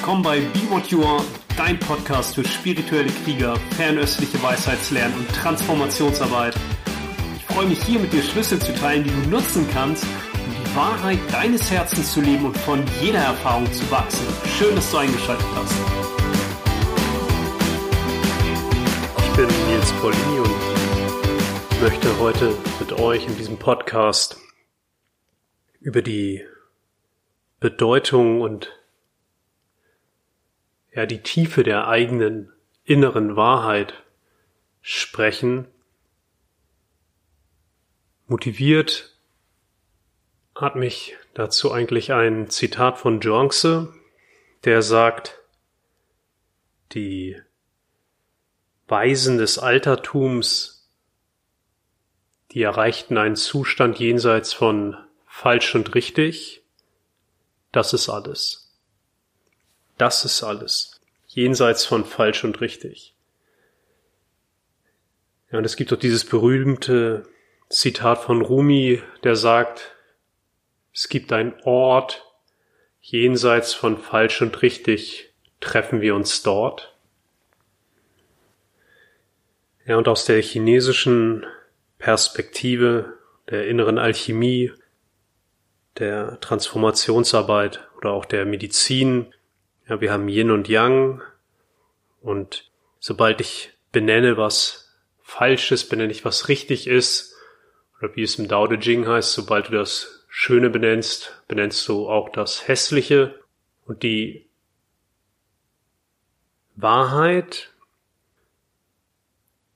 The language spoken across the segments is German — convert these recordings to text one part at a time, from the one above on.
Willkommen bei Be What You Are, dein Podcast für spirituelle Krieger, fernöstliche Weisheitslernen und Transformationsarbeit. Ich freue mich hier mit dir Schlüssel zu teilen, die du nutzen kannst, um die Wahrheit deines Herzens zu leben und von jeder Erfahrung zu wachsen. Schön, dass du eingeschaltet hast. Ich bin Nils Paulini und möchte heute mit euch in diesem Podcast über die Bedeutung und ja die Tiefe der eigenen inneren Wahrheit sprechen. Motiviert hat mich dazu eigentlich ein Zitat von Jonce, der sagt, die Weisen des Altertums, die erreichten einen Zustand jenseits von falsch und richtig, das ist alles. Das ist alles. Jenseits von falsch und richtig. Ja, und es gibt doch dieses berühmte Zitat von Rumi, der sagt, es gibt einen Ort, jenseits von falsch und richtig treffen wir uns dort. Ja, und aus der chinesischen Perspektive, der inneren Alchemie, der Transformationsarbeit oder auch der Medizin ja, wir haben Yin und Yang. Und sobald ich benenne, was falsch ist, benenne ich, was richtig ist, oder wie es im Dao De Jing heißt, sobald du das Schöne benennst, benennst du auch das Hässliche. Und die Wahrheit,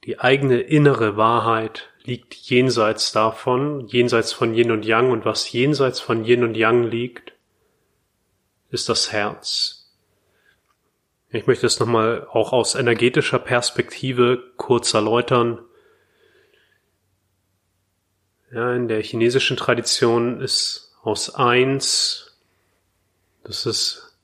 die eigene innere Wahrheit liegt jenseits davon, jenseits von Yin und Yang. Und was jenseits von Yin und Yang liegt, ist das Herz. Ich möchte es nochmal auch aus energetischer Perspektive kurz erläutern. Ja, in der chinesischen Tradition ist aus eins, das ist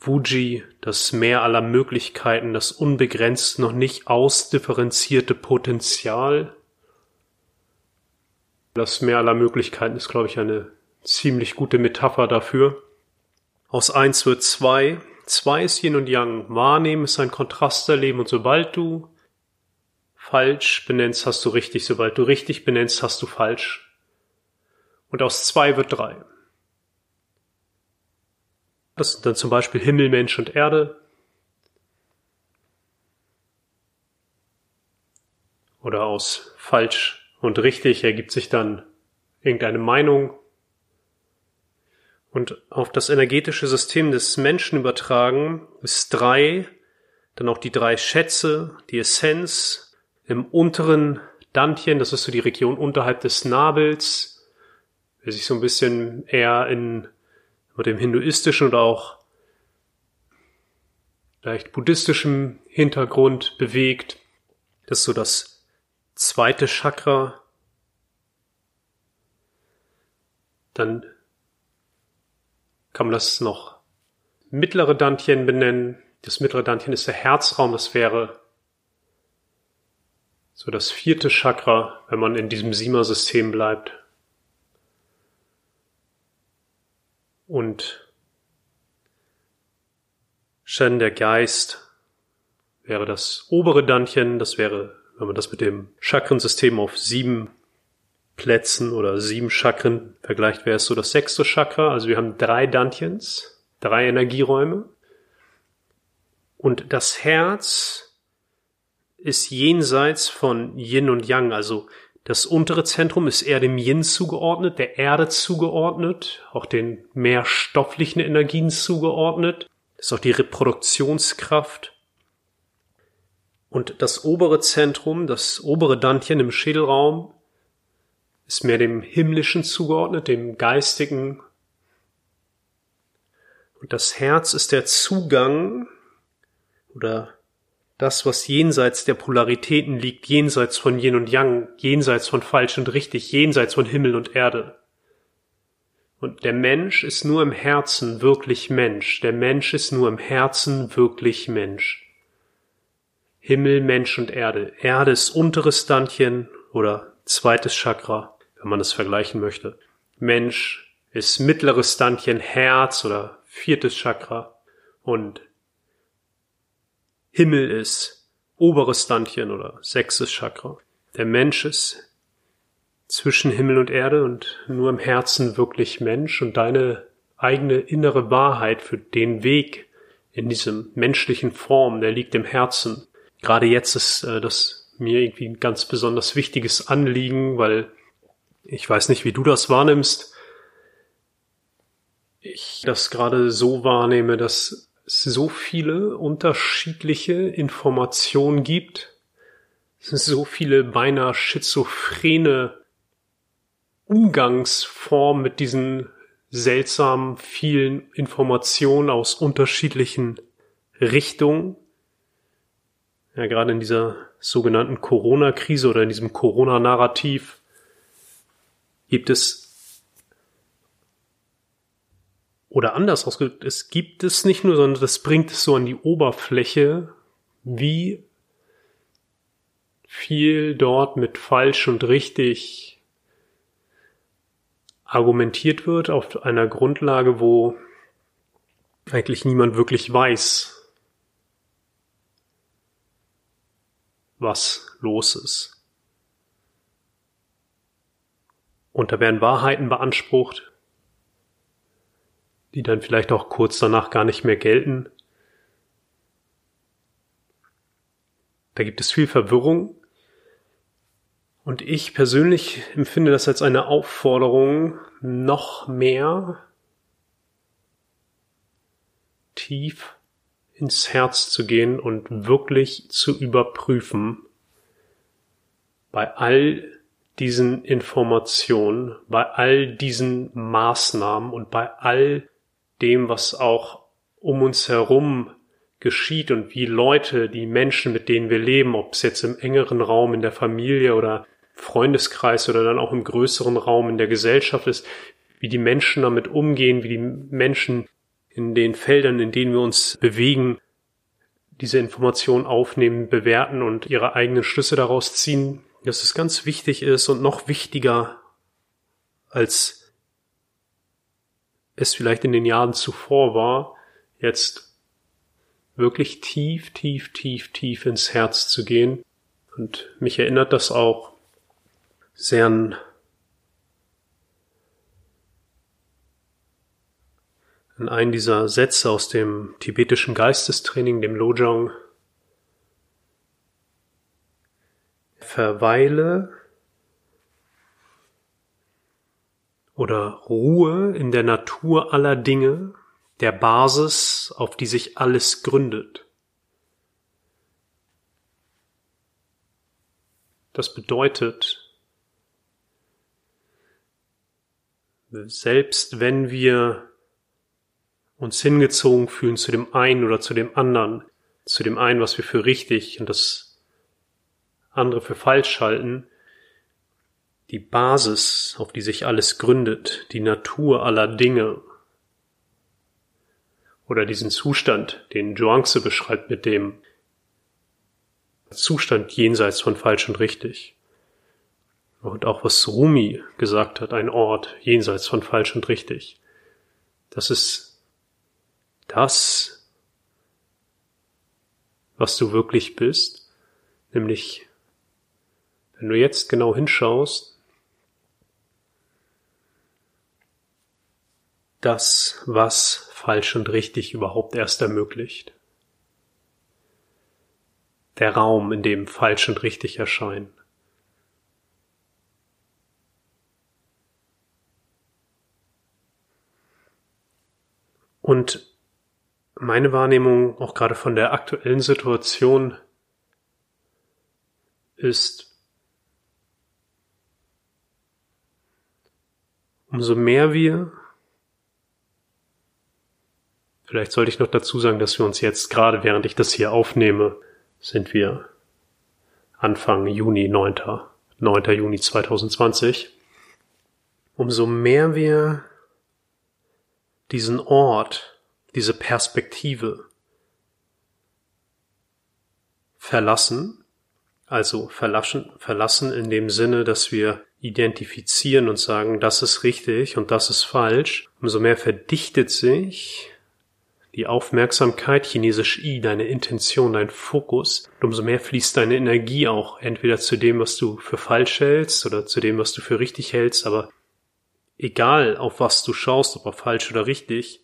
Wuji, das Meer aller Möglichkeiten, das unbegrenzt noch nicht ausdifferenzierte Potenzial. Das Meer aller Möglichkeiten ist, glaube ich, eine ziemlich gute Metapher dafür. Aus eins wird zwei. Zwei ist Yin und Yang. Wahrnehmen ist ein Kontrast erleben und sobald du falsch benennst, hast du richtig. Sobald du richtig benennst, hast du falsch. Und aus zwei wird drei. Das sind dann zum Beispiel Himmel, Mensch und Erde. Oder aus falsch und richtig ergibt sich dann irgendeine Meinung und auf das energetische System des Menschen übertragen, ist drei, dann auch die drei Schätze, die Essenz im unteren Dantien, das ist so die Region unterhalb des Nabels, der sich so ein bisschen eher in mit dem hinduistischen oder auch vielleicht buddhistischem Hintergrund bewegt. Das ist so das zweite Chakra. Dann kann man das noch mittlere Dantien benennen. Das mittlere Dantien ist der Herzraum, das wäre so das vierte Chakra, wenn man in diesem Sima-System bleibt. Und Shen, der Geist, wäre das obere Dantien, das wäre, wenn man das mit dem Chakrensystem auf sieben Plätzen oder sieben Chakren vergleicht, wäre es so das sechste Chakra. Also wir haben drei Dantians, drei Energieräume. Und das Herz ist jenseits von Yin und Yang. Also das untere Zentrum ist eher dem Yin zugeordnet, der Erde zugeordnet, auch den mehr stofflichen Energien zugeordnet. Das ist auch die Reproduktionskraft. Und das obere Zentrum, das obere Dantien im Schädelraum, ist mehr dem Himmlischen zugeordnet, dem Geistigen. Und das Herz ist der Zugang oder das, was jenseits der Polaritäten liegt, jenseits von Yin und Yang, jenseits von falsch und richtig, jenseits von Himmel und Erde. Und der Mensch ist nur im Herzen wirklich Mensch. Der Mensch ist nur im Herzen wirklich Mensch. Himmel, Mensch und Erde. Erde ist unteres Standchen oder zweites Chakra wenn man das vergleichen möchte. Mensch ist mittleres Standchen Herz oder viertes Chakra und Himmel ist oberes Dandchen oder sechstes Chakra. Der Mensch ist zwischen Himmel und Erde und nur im Herzen wirklich Mensch und deine eigene innere Wahrheit für den Weg in diesem menschlichen Form, der liegt im Herzen. Gerade jetzt ist äh, das mir irgendwie ein ganz besonders wichtiges Anliegen, weil ich weiß nicht, wie du das wahrnimmst. Ich das gerade so wahrnehme, dass es so viele unterschiedliche Informationen gibt, so viele beinahe schizophrene Umgangsformen mit diesen seltsamen vielen Informationen aus unterschiedlichen Richtungen. Ja, gerade in dieser sogenannten Corona-Krise oder in diesem Corona-Narrativ gibt es oder anders ausgedrückt, es gibt es nicht nur, sondern das bringt es so an die Oberfläche, wie viel dort mit falsch und richtig argumentiert wird auf einer Grundlage, wo eigentlich niemand wirklich weiß, was los ist. Und da werden Wahrheiten beansprucht, die dann vielleicht auch kurz danach gar nicht mehr gelten. Da gibt es viel Verwirrung, und ich persönlich empfinde das als eine Aufforderung, noch mehr tief ins Herz zu gehen und wirklich zu überprüfen, bei all diesen Informationen, bei all diesen Maßnahmen und bei all dem, was auch um uns herum geschieht und wie Leute, die Menschen, mit denen wir leben, ob es jetzt im engeren Raum in der Familie oder Freundeskreis oder dann auch im größeren Raum in der Gesellschaft ist, wie die Menschen damit umgehen, wie die Menschen in den Feldern, in denen wir uns bewegen, diese Informationen aufnehmen, bewerten und ihre eigenen Schlüsse daraus ziehen, dass es ganz wichtig ist und noch wichtiger als es vielleicht in den Jahren zuvor war, jetzt wirklich tief, tief, tief, tief ins Herz zu gehen. Und mich erinnert das auch sehr an, an einen dieser Sätze aus dem tibetischen Geistestraining, dem Lojong. Verweile oder Ruhe in der Natur aller Dinge, der Basis, auf die sich alles gründet. Das bedeutet, selbst wenn wir uns hingezogen fühlen zu dem einen oder zu dem anderen, zu dem einen, was wir für richtig und das andere für falsch halten, die Basis, auf die sich alles gründet, die Natur aller Dinge oder diesen Zustand, den Zhuangzi beschreibt mit dem Zustand jenseits von falsch und richtig. Und auch was Rumi gesagt hat, ein Ort jenseits von falsch und richtig. Das ist das, was du wirklich bist, nämlich wenn du jetzt genau hinschaust, das, was falsch und richtig überhaupt erst ermöglicht. Der Raum, in dem falsch und richtig erscheinen. Und meine Wahrnehmung auch gerade von der aktuellen Situation ist, umso mehr wir, vielleicht sollte ich noch dazu sagen, dass wir uns jetzt gerade, während ich das hier aufnehme, sind wir Anfang Juni, 9. 9. Juni 2020. Umso mehr wir diesen Ort, diese Perspektive verlassen, also verlassen, verlassen in dem Sinne, dass wir identifizieren und sagen, das ist richtig und das ist falsch, umso mehr verdichtet sich die Aufmerksamkeit, chinesisch I, deine Intention, dein Fokus. Umso mehr fließt deine Energie auch entweder zu dem, was du für falsch hältst oder zu dem, was du für richtig hältst. Aber egal, auf was du schaust, ob auf falsch oder richtig,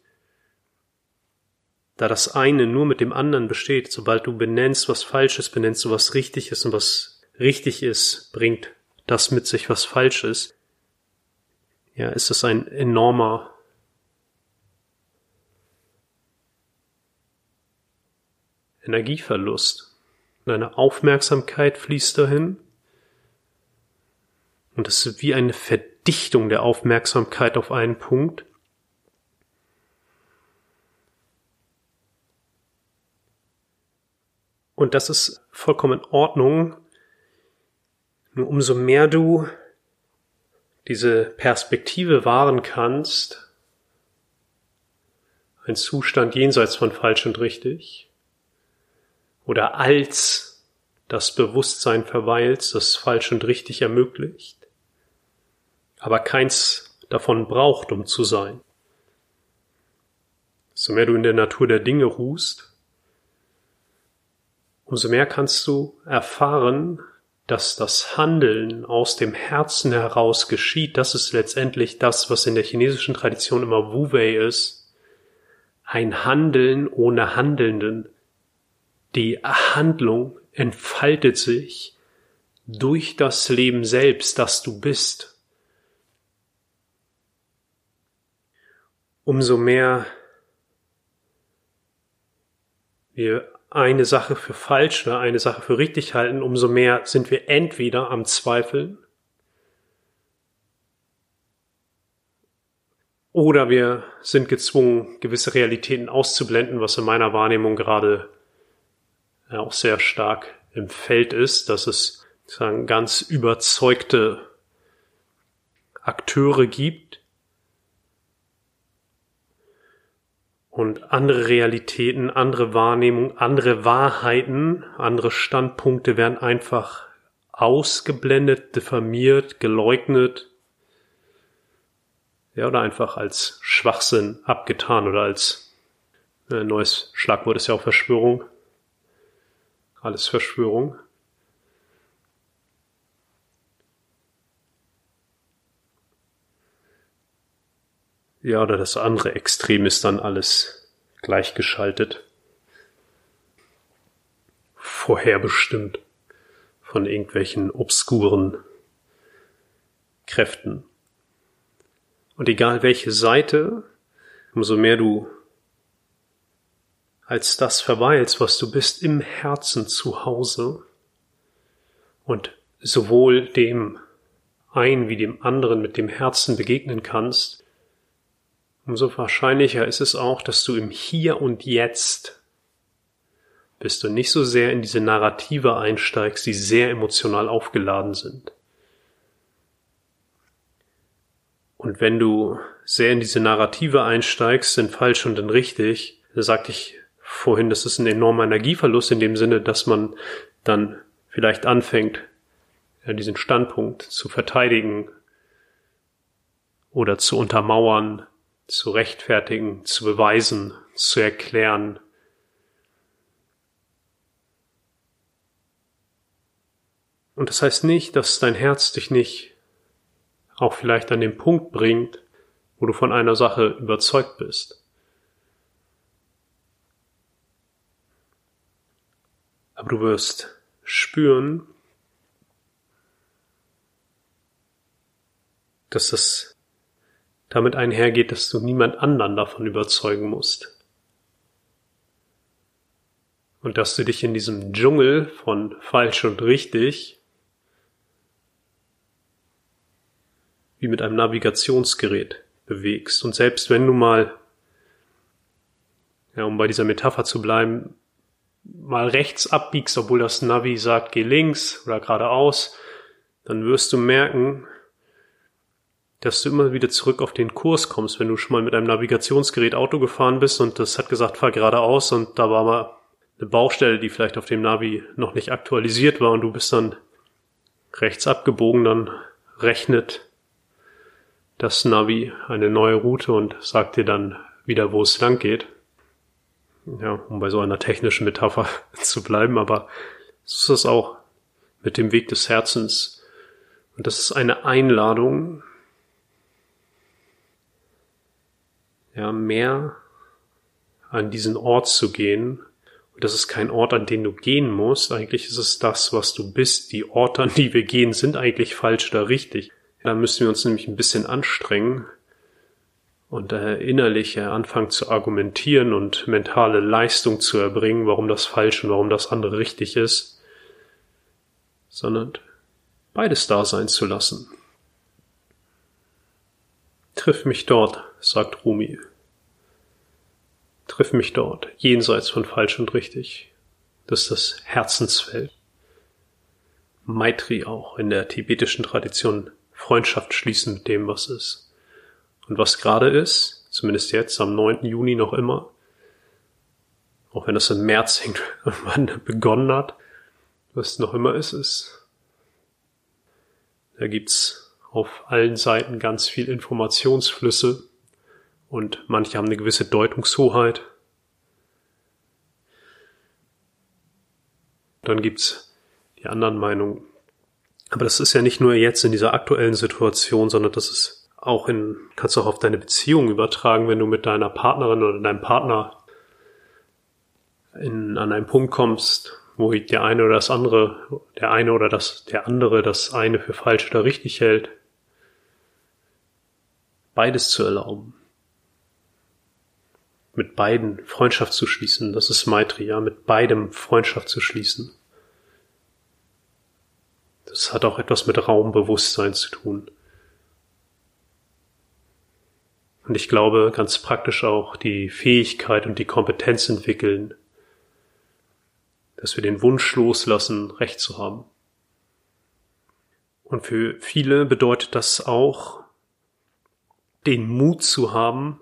da das eine nur mit dem anderen besteht, sobald du benennst, was falsch ist, benennst du, was richtig ist und was richtig ist, bringt das mit sich, was falsch ist. Ja, ist es ein enormer Energieverlust. Deine Aufmerksamkeit fließt dahin. Und es ist wie eine Verdichtung der Aufmerksamkeit auf einen Punkt. Und das ist vollkommen in Ordnung. Nur umso mehr du diese Perspektive wahren kannst, ein Zustand jenseits von falsch und richtig, oder als das Bewusstsein verweilt, das falsch und richtig ermöglicht, aber keins davon braucht, um zu sein. So mehr du in der Natur der Dinge ruhst, umso mehr kannst du erfahren, dass das Handeln aus dem Herzen heraus geschieht. Das ist letztendlich das, was in der chinesischen Tradition immer Wu Wei ist. Ein Handeln ohne Handelnden. Die Handlung entfaltet sich durch das Leben selbst, das du bist. Umso mehr wir eine Sache für falsch oder eine Sache für richtig halten, umso mehr sind wir entweder am Zweifeln oder wir sind gezwungen, gewisse Realitäten auszublenden, was in meiner Wahrnehmung gerade ja, auch sehr stark im Feld ist, dass es sagen, ganz überzeugte Akteure gibt und andere Realitäten, andere Wahrnehmungen, andere Wahrheiten, andere Standpunkte werden einfach ausgeblendet, diffamiert, geleugnet, ja, oder einfach als Schwachsinn abgetan oder als äh, neues Schlagwort ist ja auch Verschwörung alles Verschwörung. Ja, oder das andere Extrem ist dann alles gleichgeschaltet. Vorherbestimmt von irgendwelchen obskuren Kräften. Und egal welche Seite, umso mehr du als das verweilst, was du bist im Herzen zu Hause und sowohl dem einen wie dem anderen mit dem Herzen begegnen kannst, umso wahrscheinlicher ist es auch, dass du im Hier und Jetzt bist und nicht so sehr in diese Narrative einsteigst, die sehr emotional aufgeladen sind. Und wenn du sehr in diese Narrative einsteigst, sind falsch und in richtig, da sagte ich vorhin, das ist ein enormer Energieverlust in dem Sinne, dass man dann vielleicht anfängt, diesen Standpunkt zu verteidigen oder zu untermauern, zu rechtfertigen, zu beweisen, zu erklären. Und das heißt nicht, dass dein Herz dich nicht auch vielleicht an den Punkt bringt, wo du von einer Sache überzeugt bist. Aber du wirst spüren, dass das damit einhergeht, dass du niemand anderen davon überzeugen musst. Und dass du dich in diesem Dschungel von falsch und richtig wie mit einem Navigationsgerät bewegst. Und selbst wenn du mal, ja, um bei dieser Metapher zu bleiben, mal rechts abbiegst, obwohl das Navi sagt, geh links oder geradeaus, dann wirst du merken, dass du immer wieder zurück auf den Kurs kommst, wenn du schon mal mit einem Navigationsgerät Auto gefahren bist und das hat gesagt, fahr geradeaus und da war mal eine Baustelle, die vielleicht auf dem Navi noch nicht aktualisiert war und du bist dann rechts abgebogen, dann rechnet das Navi eine neue Route und sagt dir dann wieder, wo es lang geht. ja, um bei so einer technischen Metapher zu bleiben, aber so ist das auch mit dem Weg des Herzens. Und das ist eine Einladung, ja, mehr an diesen Ort zu gehen. Und das ist kein Ort, an den du gehen musst. Eigentlich ist es das, was du bist. Die Orte, an die wir gehen, sind eigentlich falsch oder richtig. Da müssen wir uns nämlich ein bisschen anstrengen und äh, innerlich äh, anfangen zu argumentieren und mentale Leistung zu erbringen, warum das falsch und warum das andere richtig ist, sondern beides da sein zu lassen. Triff mich dort, sagt Rumi. Triff mich dort, jenseits von falsch und richtig. Das ist das Herzensfeld. Maitri auch in der tibetischen Tradition Freundschaft schließen mit dem, was ist. Und was gerade ist, zumindest jetzt am 9. Juni noch immer, auch wenn das im März irgendwann begonnen hat, was noch immer ist, ist, da gibt's auf allen Seiten ganz viel Informationsflüsse und manche haben eine gewisse Deutungshoheit. Dann gibt's die anderen Meinungen. Aber das ist ja nicht nur jetzt in dieser aktuellen Situation, sondern das ist auch in, kannst du auch auf deine Beziehung übertragen, wenn du mit deiner Partnerin oder deinem Partner in, an einen Punkt kommst, wo der eine oder das andere, der eine oder das, der andere das eine für falsch oder richtig hält. Beides zu erlauben. Mit beiden Freundschaft zu schließen, das ist Maitri, ja, mit beidem Freundschaft zu schließen. Das hat auch etwas mit Raumbewusstsein zu tun. Und ich glaube, ganz praktisch auch die Fähigkeit und die Kompetenz entwickeln, dass wir den Wunsch loslassen, Recht zu haben. Und für viele bedeutet das auch, den Mut zu haben,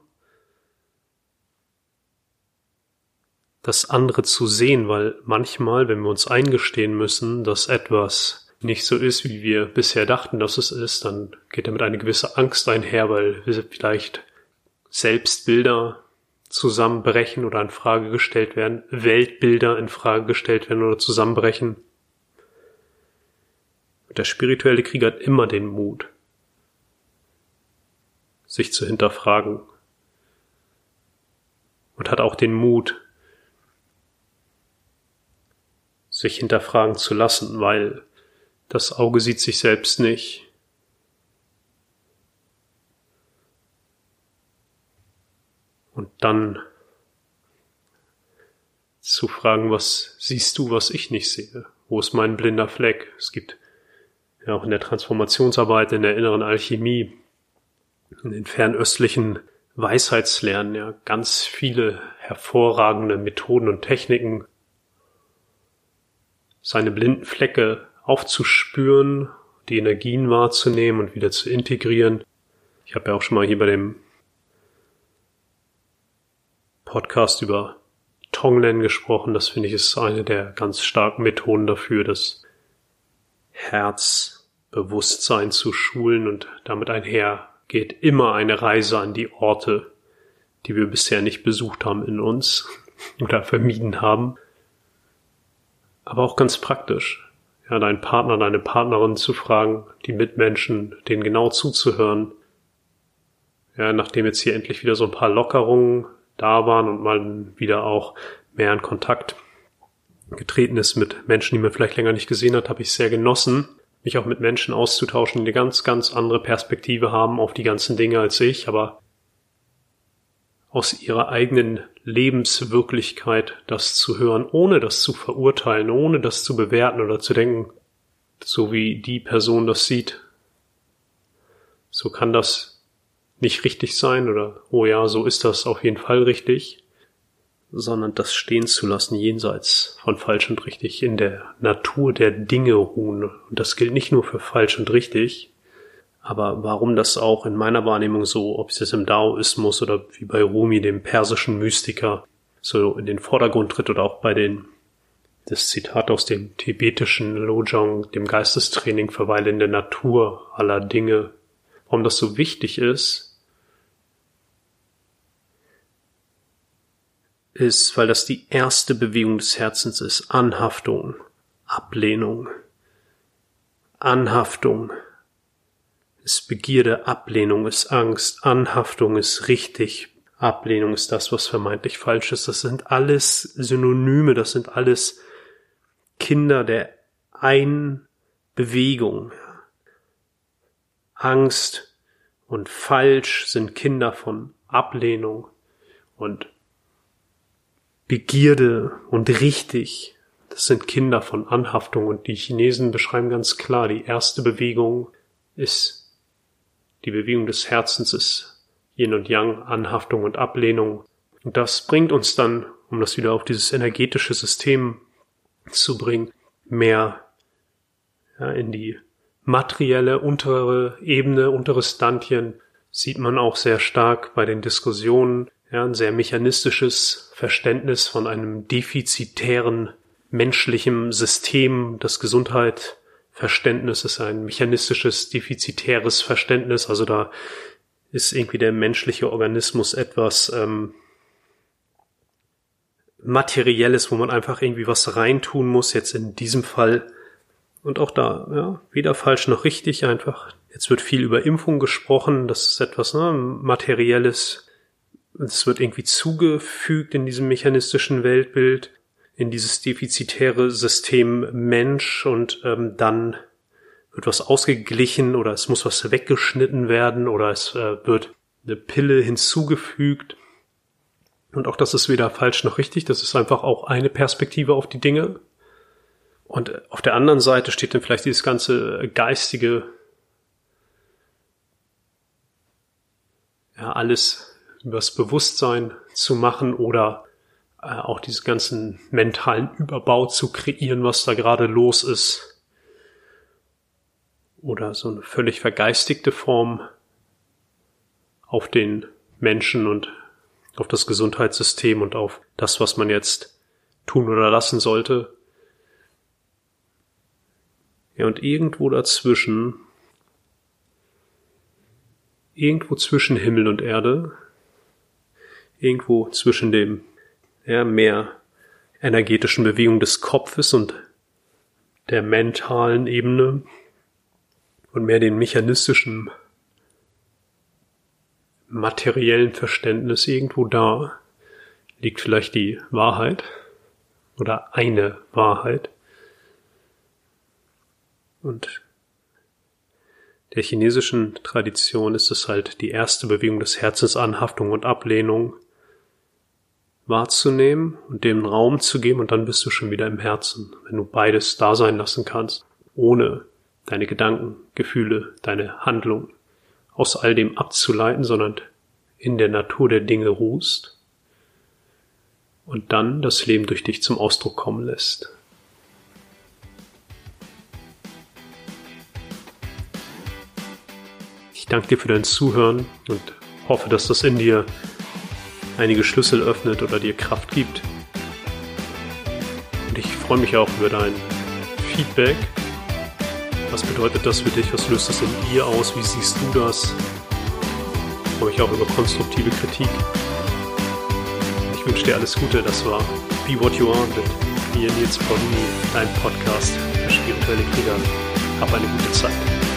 das andere zu sehen, weil manchmal, wenn wir uns eingestehen müssen, dass etwas nicht so ist, wie wir bisher dachten, dass es ist, dann geht damit eine gewisse Angst einher, weil wir vielleicht Selbstbilder zusammenbrechen oder in Frage gestellt werden, Weltbilder in Frage gestellt werden oder zusammenbrechen. der spirituelle Krieger hat immer den Mut, sich zu hinterfragen und hat auch den Mut, sich hinterfragen zu lassen, weil das Auge sieht sich selbst nicht. Und dann zu fragen, was siehst du, was ich nicht sehe? Wo ist mein blinder Fleck? Es gibt ja auch in der Transformationsarbeit, in der inneren Alchemie, in den fernöstlichen Weisheitslernen ja ganz viele hervorragende Methoden und Techniken, seine blinden Flecke aufzuspüren, die Energien wahrzunehmen und wieder zu integrieren. Ich habe ja auch schon mal hier bei dem Podcast über Tonglen gesprochen. Das finde ich ist eine der ganz starken Methoden dafür, das Herzbewusstsein zu schulen und damit einher geht immer eine Reise an die Orte, die wir bisher nicht besucht haben in uns oder vermieden haben. Aber auch ganz praktisch ja, deinen Partner, deine Partnerin zu fragen, die Mitmenschen, denen genau zuzuhören. Ja, nachdem jetzt hier endlich wieder so ein paar Lockerungen da waren und man wieder auch mehr in Kontakt getreten ist mit Menschen, die man vielleicht länger nicht gesehen hat, habe ich sehr genossen, mich auch mit Menschen auszutauschen, die eine ganz, ganz andere Perspektive haben auf die ganzen Dinge als ich, aber aus ihrer eigenen Lebenswirklichkeit das zu hören, ohne das zu verurteilen, ohne das zu bewerten oder zu denken, so wie die Person das sieht. So kann das nicht richtig sein oder, oh ja, so ist das auf jeden Fall richtig, sondern das stehen zu lassen jenseits von falsch und richtig, in der Natur der Dinge ruhen. Und das gilt nicht nur für falsch und richtig, aber warum das auch in meiner Wahrnehmung so, ob es jetzt im Daoismus oder wie bei Rumi, dem persischen Mystiker, so in den Vordergrund tritt oder auch bei den, das Zitat aus dem tibetischen Lojong, dem Geistestraining, verweile in der Natur aller Dinge, warum das so wichtig ist, ist, weil das die erste Bewegung des Herzens ist. Anhaftung, Ablehnung. Anhaftung ist Begierde, Ablehnung ist Angst, Anhaftung ist richtig, Ablehnung ist das, was vermeintlich falsch ist. Das sind alles Synonyme, das sind alles Kinder der einen Bewegung. Angst und falsch sind Kinder von Ablehnung und Begierde und richtig. Das sind Kinder von Anhaftung und die Chinesen beschreiben ganz klar, die erste Bewegung ist die Bewegung des Herzens ist Yin und Yang, Anhaftung und Ablehnung. Und das bringt uns dann, um das wieder auf dieses energetische System zu bringen, mehr ja, in die materielle untere Ebene, unteres Stantien, sieht man auch sehr stark bei den Diskussionen, ja, ein sehr mechanistisches Verständnis von einem defizitären menschlichen System. Das Gesundheitsverständnis ist ein mechanistisches, defizitäres Verständnis. Also da ist irgendwie der menschliche Organismus etwas ähm, Materielles, wo man einfach irgendwie was reintun muss, jetzt in diesem Fall. Und auch da, ja, weder falsch noch richtig einfach. Jetzt wird viel über Impfung gesprochen, das ist etwas ne, Materielles. Es wird irgendwie zugefügt in diesem mechanistischen Weltbild, in dieses defizitäre System Mensch und ähm, dann wird was ausgeglichen oder es muss was weggeschnitten werden oder es äh, wird eine Pille hinzugefügt. Und auch das ist weder falsch noch richtig, das ist einfach auch eine Perspektive auf die Dinge. Und auf der anderen Seite steht dann vielleicht dieses ganze geistige, ja, alles übers Bewusstsein zu machen oder äh, auch diesen ganzen mentalen Überbau zu kreieren, was da gerade los ist oder so eine völlig vergeistigte Form auf den Menschen und auf das Gesundheitssystem und auf das, was man jetzt tun oder lassen sollte. Ja, und irgendwo dazwischen, irgendwo zwischen Himmel und Erde, irgendwo zwischen dem ja, mehr energetischen Bewegung des Kopfes und der mentalen Ebene, und mehr den mechanistischen, materiellen Verständnis irgendwo da liegt vielleicht die Wahrheit oder eine Wahrheit. Und der chinesischen Tradition ist es halt die erste Bewegung des Herzens Anhaftung und Ablehnung wahrzunehmen und dem Raum zu geben und dann bist du schon wieder im Herzen, wenn du beides da sein lassen kannst, ohne deine Gedanken, Gefühle, deine Handlung aus all dem abzuleiten, sondern in der Natur der Dinge ruhst und dann das Leben durch dich zum Ausdruck kommen lässt. Ich danke dir für dein Zuhören und hoffe, dass das in dir einige Schlüssel öffnet oder dir Kraft gibt. Und ich freue mich auch über dein Feedback was bedeutet das für dich? Was löst das in dir aus? Wie siehst du das? Ich freue mich auch über konstruktive Kritik. Ich wünsche dir alles Gute. Das war Be What You Are mit mir Nils Paulini, dein Podcast für spirituelle Krieger. Hab eine gute Zeit.